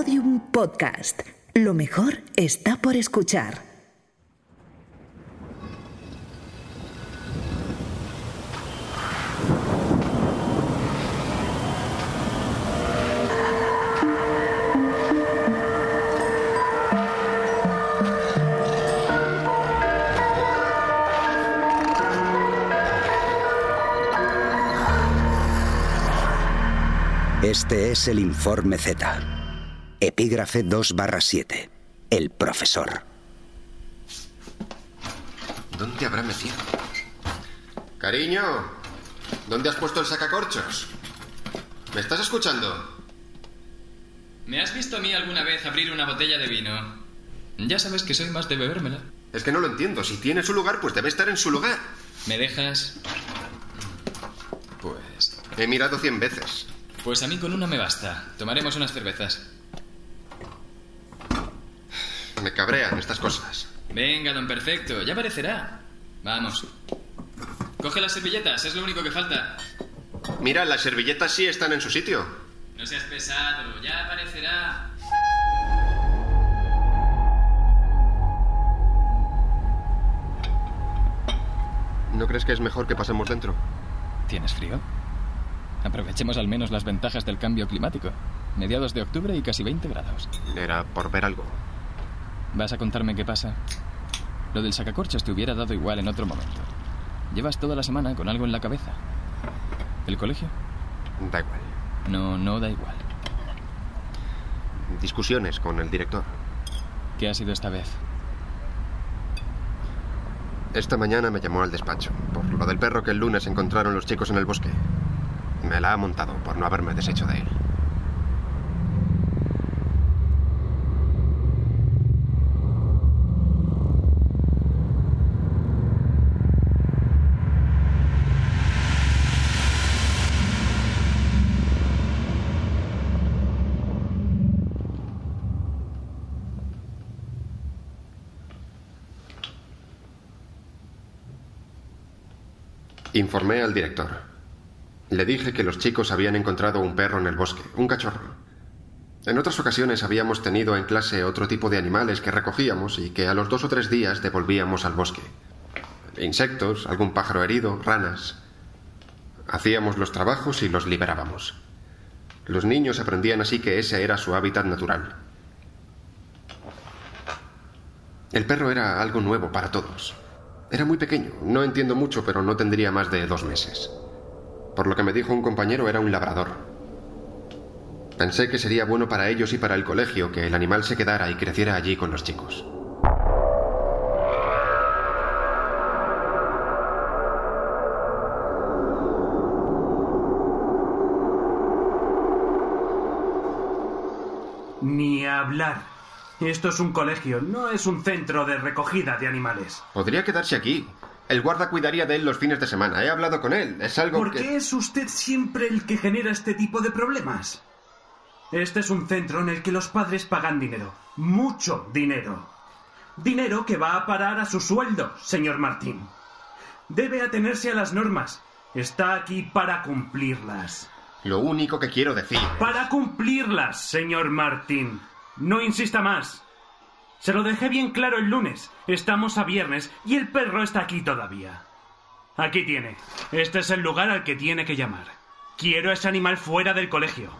Podium Podcast. Lo mejor está por escuchar. Este es el informe Z. Epígrafe 2 barra 7. El profesor. ¿Dónde habrá metido? Cariño, ¿dónde has puesto el sacacorchos? ¿Me estás escuchando? ¿Me has visto a mí alguna vez abrir una botella de vino? Ya sabes que soy más de bebérmela. Es que no lo entiendo. Si tiene su lugar, pues debe estar en su lugar. ¿Me dejas? Pues... He mirado cien veces. Pues a mí con una me basta. Tomaremos unas cervezas. Me cabrean estas cosas. Venga, don Perfecto, ya aparecerá. Vamos. Coge las servilletas, es lo único que falta. Mira, las servilletas sí están en su sitio. No seas pesado, ya aparecerá. ¿No crees que es mejor que pasemos dentro? ¿Tienes frío? Aprovechemos al menos las ventajas del cambio climático. Mediados de octubre y casi 20 grados. Era por ver algo. ¿Vas a contarme qué pasa? Lo del sacacorchos te hubiera dado igual en otro momento. Llevas toda la semana con algo en la cabeza. ¿El colegio? Da igual. No, no da igual. Discusiones con el director. ¿Qué ha sido esta vez? Esta mañana me llamó al despacho por lo del perro que el lunes encontraron los chicos en el bosque. Me la ha montado por no haberme deshecho de él. Informé al director. Le dije que los chicos habían encontrado un perro en el bosque, un cachorro. En otras ocasiones habíamos tenido en clase otro tipo de animales que recogíamos y que a los dos o tres días devolvíamos al bosque. Insectos, algún pájaro herido, ranas. Hacíamos los trabajos y los liberábamos. Los niños aprendían así que ese era su hábitat natural. El perro era algo nuevo para todos. Era muy pequeño, no entiendo mucho, pero no tendría más de dos meses. Por lo que me dijo un compañero, era un labrador. Pensé que sería bueno para ellos y para el colegio que el animal se quedara y creciera allí con los chicos. Ni hablar. Esto es un colegio, no es un centro de recogida de animales. Podría quedarse aquí. El guarda cuidaría de él los fines de semana. He hablado con él. Es algo ¿Por que... qué es usted siempre el que genera este tipo de problemas? Este es un centro en el que los padres pagan dinero. Mucho dinero. Dinero que va a parar a su sueldo, señor Martín. Debe atenerse a las normas. Está aquí para cumplirlas. Lo único que quiero decir... Para cumplirlas, señor Martín. No insista más. Se lo dejé bien claro el lunes. Estamos a viernes y el perro está aquí todavía. Aquí tiene. Este es el lugar al que tiene que llamar. Quiero ese animal fuera del colegio.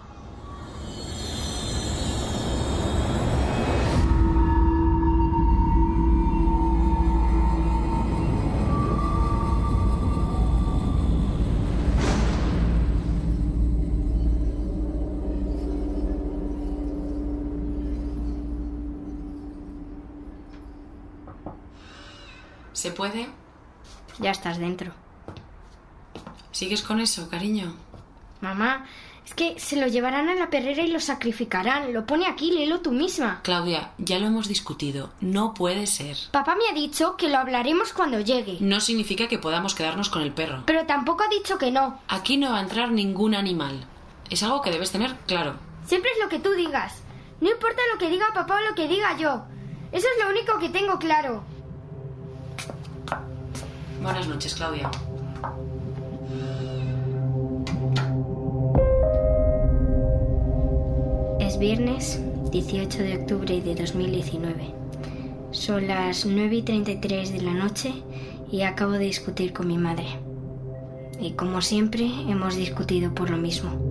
¿Se puede? Ya estás dentro. ¿Sigues con eso, cariño? Mamá, es que se lo llevarán a la perrera y lo sacrificarán. Lo pone aquí, léelo tú misma. Claudia, ya lo hemos discutido. No puede ser. Papá me ha dicho que lo hablaremos cuando llegue. No significa que podamos quedarnos con el perro. Pero tampoco ha dicho que no. Aquí no va a entrar ningún animal. Es algo que debes tener claro. Siempre es lo que tú digas. No importa lo que diga papá o lo que diga yo. Eso es lo único que tengo claro. Buenas noches, Claudia. Es viernes 18 de octubre de 2019. Son las 9 y 33 de la noche y acabo de discutir con mi madre. Y como siempre, hemos discutido por lo mismo.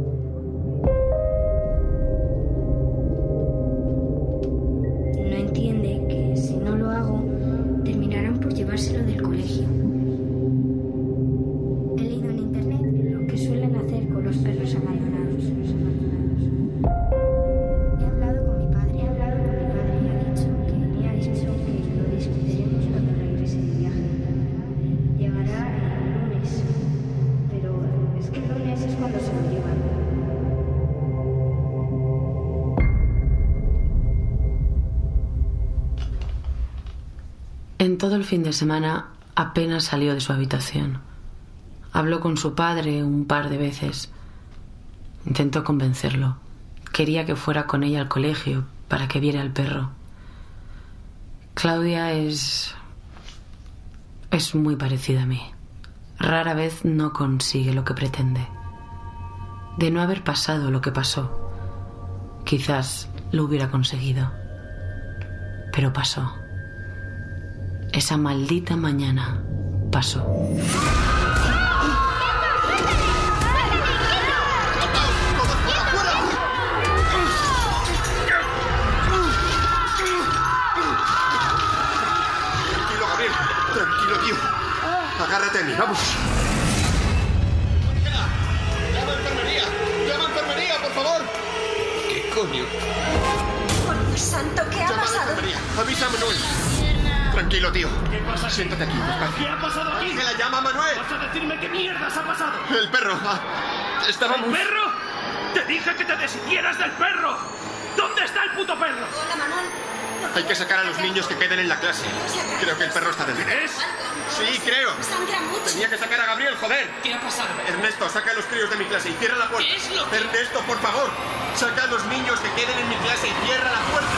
Todo el fin de semana apenas salió de su habitación. Habló con su padre un par de veces. Intentó convencerlo. Quería que fuera con ella al colegio para que viera al perro. Claudia es... es muy parecida a mí. Rara vez no consigue lo que pretende. De no haber pasado lo que pasó, quizás lo hubiera conseguido. Pero pasó. Esa maldita mañana pasó. Está el puto perro? Hola, Manuel. Hay que sacar a los niños que queden en la clase. Creo que el perro está dentro. ¿Es? Sí, creo. Tenía que sacar a Gabriel, joder. ¿Qué ha pasado? Ernesto, saca a los críos de mi clase y cierra la puerta. ¿Qué es lo que- Ernesto, por favor. Saca a los niños que queden en mi clase y cierra la puerta.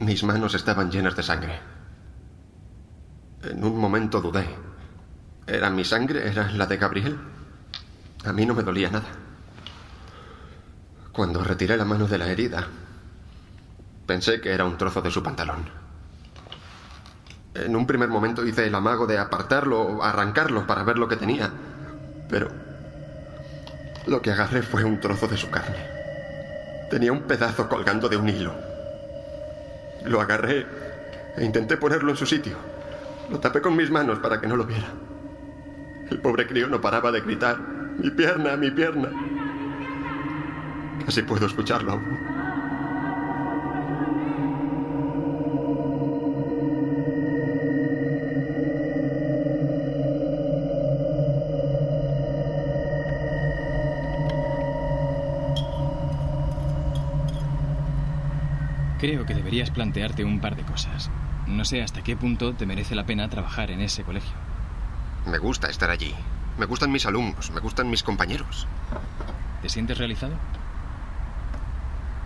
Mis manos estaban llenas de sangre. En un momento dudé. ¿Era mi sangre? ¿Era la de Gabriel? A mí no me dolía nada. Cuando retiré la mano de la herida, pensé que era un trozo de su pantalón. En un primer momento hice el amago de apartarlo o arrancarlo para ver lo que tenía, pero lo que agarré fue un trozo de su carne. Tenía un pedazo colgando de un hilo. Lo agarré e intenté ponerlo en su sitio. Lo tapé con mis manos para que no lo viera. El pobre crío no paraba de gritar, mi pierna, mi pierna. Casi puedo escucharlo aún. Creo que deberías plantearte un par de cosas. No sé hasta qué punto te merece la pena trabajar en ese colegio. Me gusta estar allí. Me gustan mis alumnos, me gustan mis compañeros. ¿Te sientes realizado?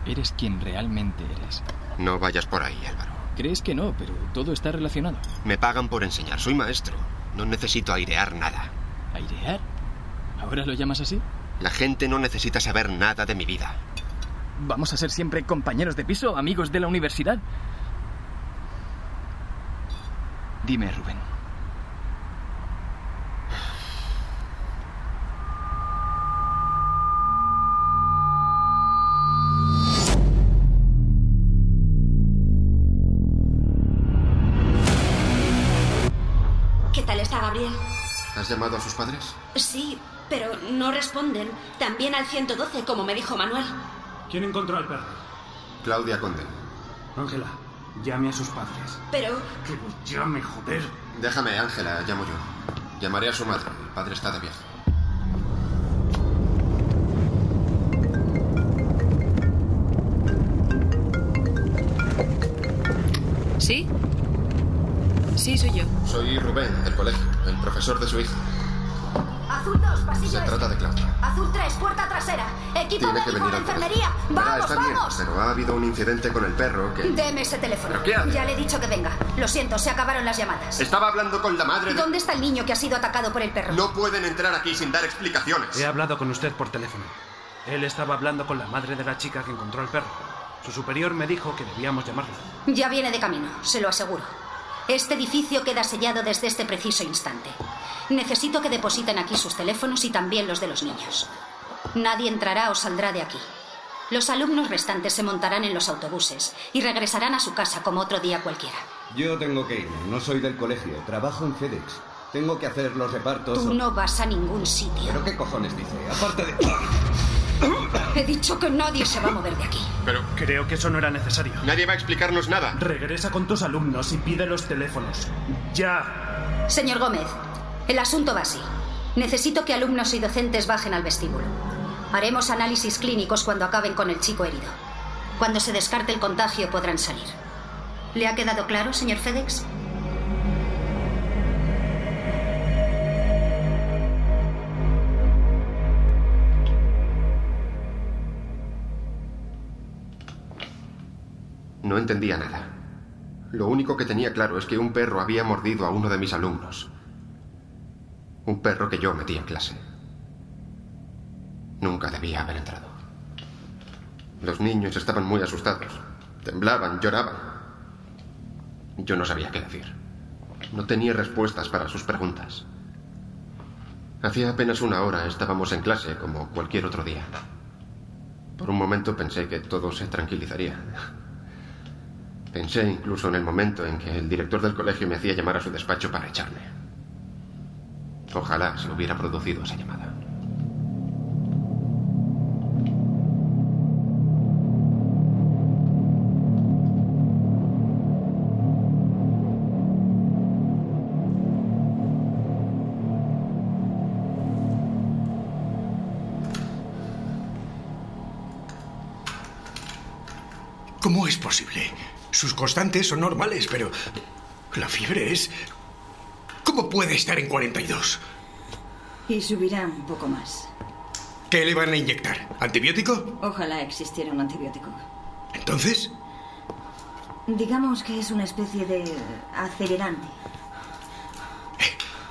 Eres quien realmente eres. No vayas por ahí, Álvaro. Crees que no, pero todo está relacionado. Me pagan por enseñar, soy maestro. No necesito airear nada. ¿Airear? ¿Ahora lo llamas así? La gente no necesita saber nada de mi vida. ¿Vamos a ser siempre compañeros de piso, amigos de la universidad? Dime, Rubén. ¿Qué tal está Gabriel? ¿Has llamado a sus padres? Sí, pero no responden. También al 112, como me dijo Manuel. ¿Quién encontró al perro? Claudia Conde. Ángela, Llame a sus padres. Pero... Que los llame, joder. Déjame, Ángela, llamo yo. Llamaré a su madre. El padre está de viaje. ¿Sí? Sí, soy yo. Soy Rubén, del colegio, el profesor de su hija. Azul 2, pasillo. Se trata de Claudia. Azul 3, puerta trasera. Equipo Tiene que médico venir de enfermería. Verá, Vamos, está bien, vamos. pero ha habido un incidente con el perro que... Deme ese teléfono. ¿Pero qué hace? Ya le he dicho que venga. Lo siento, se acabaron las llamadas. Estaba hablando con la madre de... ¿Dónde está el niño que ha sido atacado por el perro? No pueden entrar aquí sin dar explicaciones. He hablado con usted por teléfono. Él estaba hablando con la madre de la chica que encontró al perro. Su superior me dijo que debíamos llamarla. Ya viene de camino, se lo aseguro. Este edificio queda sellado desde este preciso instante. Necesito que depositen aquí sus teléfonos y también los de los niños. Nadie entrará o saldrá de aquí. Los alumnos restantes se montarán en los autobuses y regresarán a su casa como otro día cualquiera. Yo tengo que irme. No soy del colegio. Trabajo en FedEx. Tengo que hacer los repartos. Tú no vas a ningún sitio. ¿Pero qué cojones dice? Aparte de... He dicho que nadie se va a mover de aquí. Pero... Creo que eso no era necesario. Nadie va a explicarnos nada. Regresa con tus alumnos y pide los teléfonos. ¡Ya! Señor Gómez, el asunto va así. Necesito que alumnos y docentes bajen al vestíbulo. Haremos análisis clínicos cuando acaben con el chico herido. Cuando se descarte el contagio podrán salir. ¿Le ha quedado claro, señor FedEx? No entendía nada. Lo único que tenía claro es que un perro había mordido a uno de mis alumnos. Un perro que yo metí en clase. Nunca debía haber entrado. Los niños estaban muy asustados. Temblaban, lloraban. Yo no sabía qué decir. No tenía respuestas para sus preguntas. Hacía apenas una hora estábamos en clase como cualquier otro día. Por un momento pensé que todo se tranquilizaría. Pensé incluso en el momento en que el director del colegio me hacía llamar a su despacho para echarme. Ojalá se hubiera producido esa llamada. ¿Cómo es posible? Sus constantes son normales, pero la fiebre es... ¿Cómo puede estar en 42? Y subirá un poco más. ¿Qué le van a inyectar? ¿Antibiótico? Ojalá existiera un antibiótico. Entonces, Digamos que es una especie de acelerante.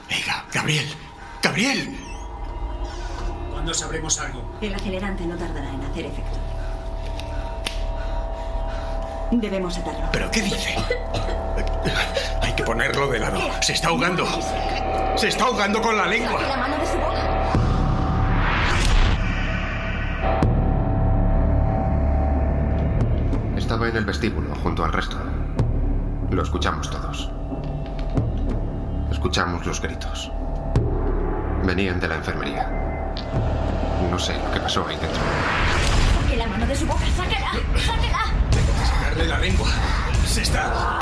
venga, Gabriel. Gabriel. ¿Cuándo sabremos algo? El acelerante no tardará en hacer efecto. Debemos atarlo. ¿Pero qué dice? Hay que ponerlo de lado. Se está ahogando. Se está ahogando con la lengua. La mano de su boca. Estaba en el vestíbulo junto al resto. Lo escuchamos todos. Escuchamos los gritos. Venían de la enfermería. No sé lo que pasó ahí dentro. Saque la mano de su boca, sáquela, sáquela. Sacarle la lengua. Se está...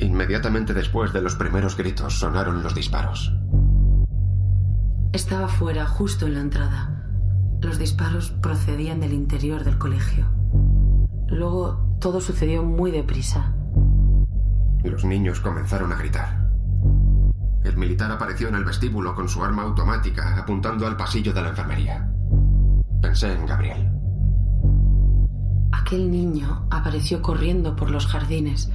Inmediatamente después de los primeros gritos sonaron los disparos. Estaba fuera, justo en la entrada. Los disparos procedían del interior del colegio. Luego todo sucedió muy deprisa. Los niños comenzaron a gritar. El militar apareció en el vestíbulo con su arma automática apuntando al pasillo de la enfermería. Pensé en Gabriel. Aquel niño apareció corriendo por los jardines.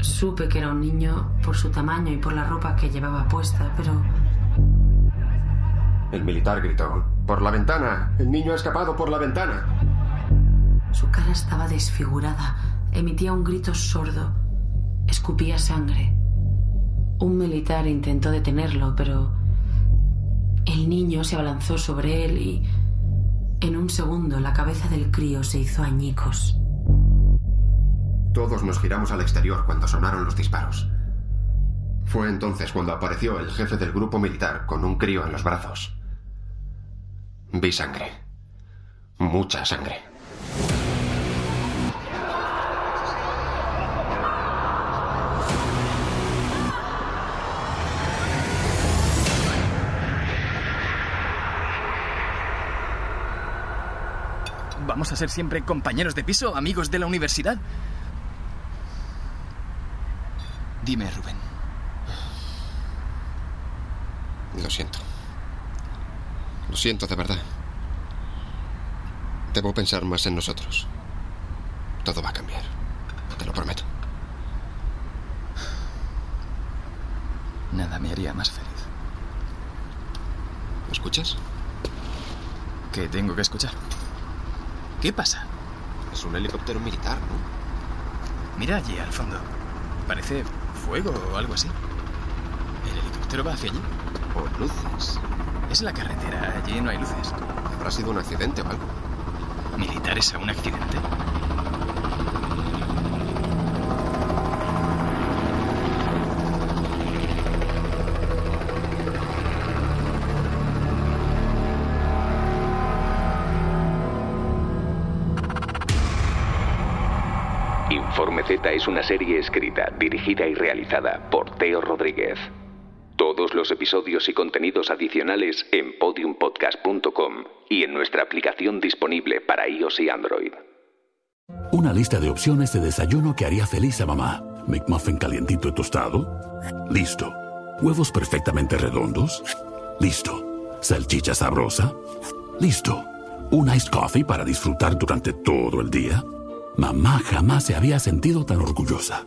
Supe que era un niño por su tamaño y por la ropa que llevaba puesta, pero El militar gritó. ¡Por la ventana! ¡El niño ha escapado por la ventana! su cara estaba desfigurada. Emitía un grito sordo. Escupía sangre. Un militar intentó detenerlo, pero el niño se abalanzó sobre él y En un segundo la cabeza del crío se hizo añicos. Todos nos giramos al exterior cuando sonaron los disparos. Fue entonces cuando apareció el jefe del grupo militar con un crío en los brazos. Vi sangre. Mucha sangre. ¿Vamos a ser siempre compañeros de piso, amigos de la universidad? Dime, Rubén. Lo siento. Lo siento de verdad. Debo pensar más en nosotros. Todo va a cambiar. Te lo prometo. Nada me haría más feliz. ¿Me escuchas? ¿Qué tengo que escuchar? ¿Qué pasa? Es un helicóptero militar, ¿no? Mira allí al fondo. Parece fuego o algo así. ¿El helicóptero va hacia allí? O luces. Es la carretera, allí no hay luces. ¿Habrá sido un accidente o algo? ¿Militares a un accidente? Informe Z es una serie escrita, dirigida y realizada por Teo Rodríguez. Todos los episodios y contenidos adicionales en podiumpodcast.com y en nuestra aplicación disponible para iOS y Android. Una lista de opciones de desayuno que haría feliz a mamá. McMuffin calientito y tostado. Listo. Huevos perfectamente redondos. Listo. Salchicha sabrosa. Listo. Un iced coffee para disfrutar durante todo el día. Mamá jamás se había sentido tan orgullosa.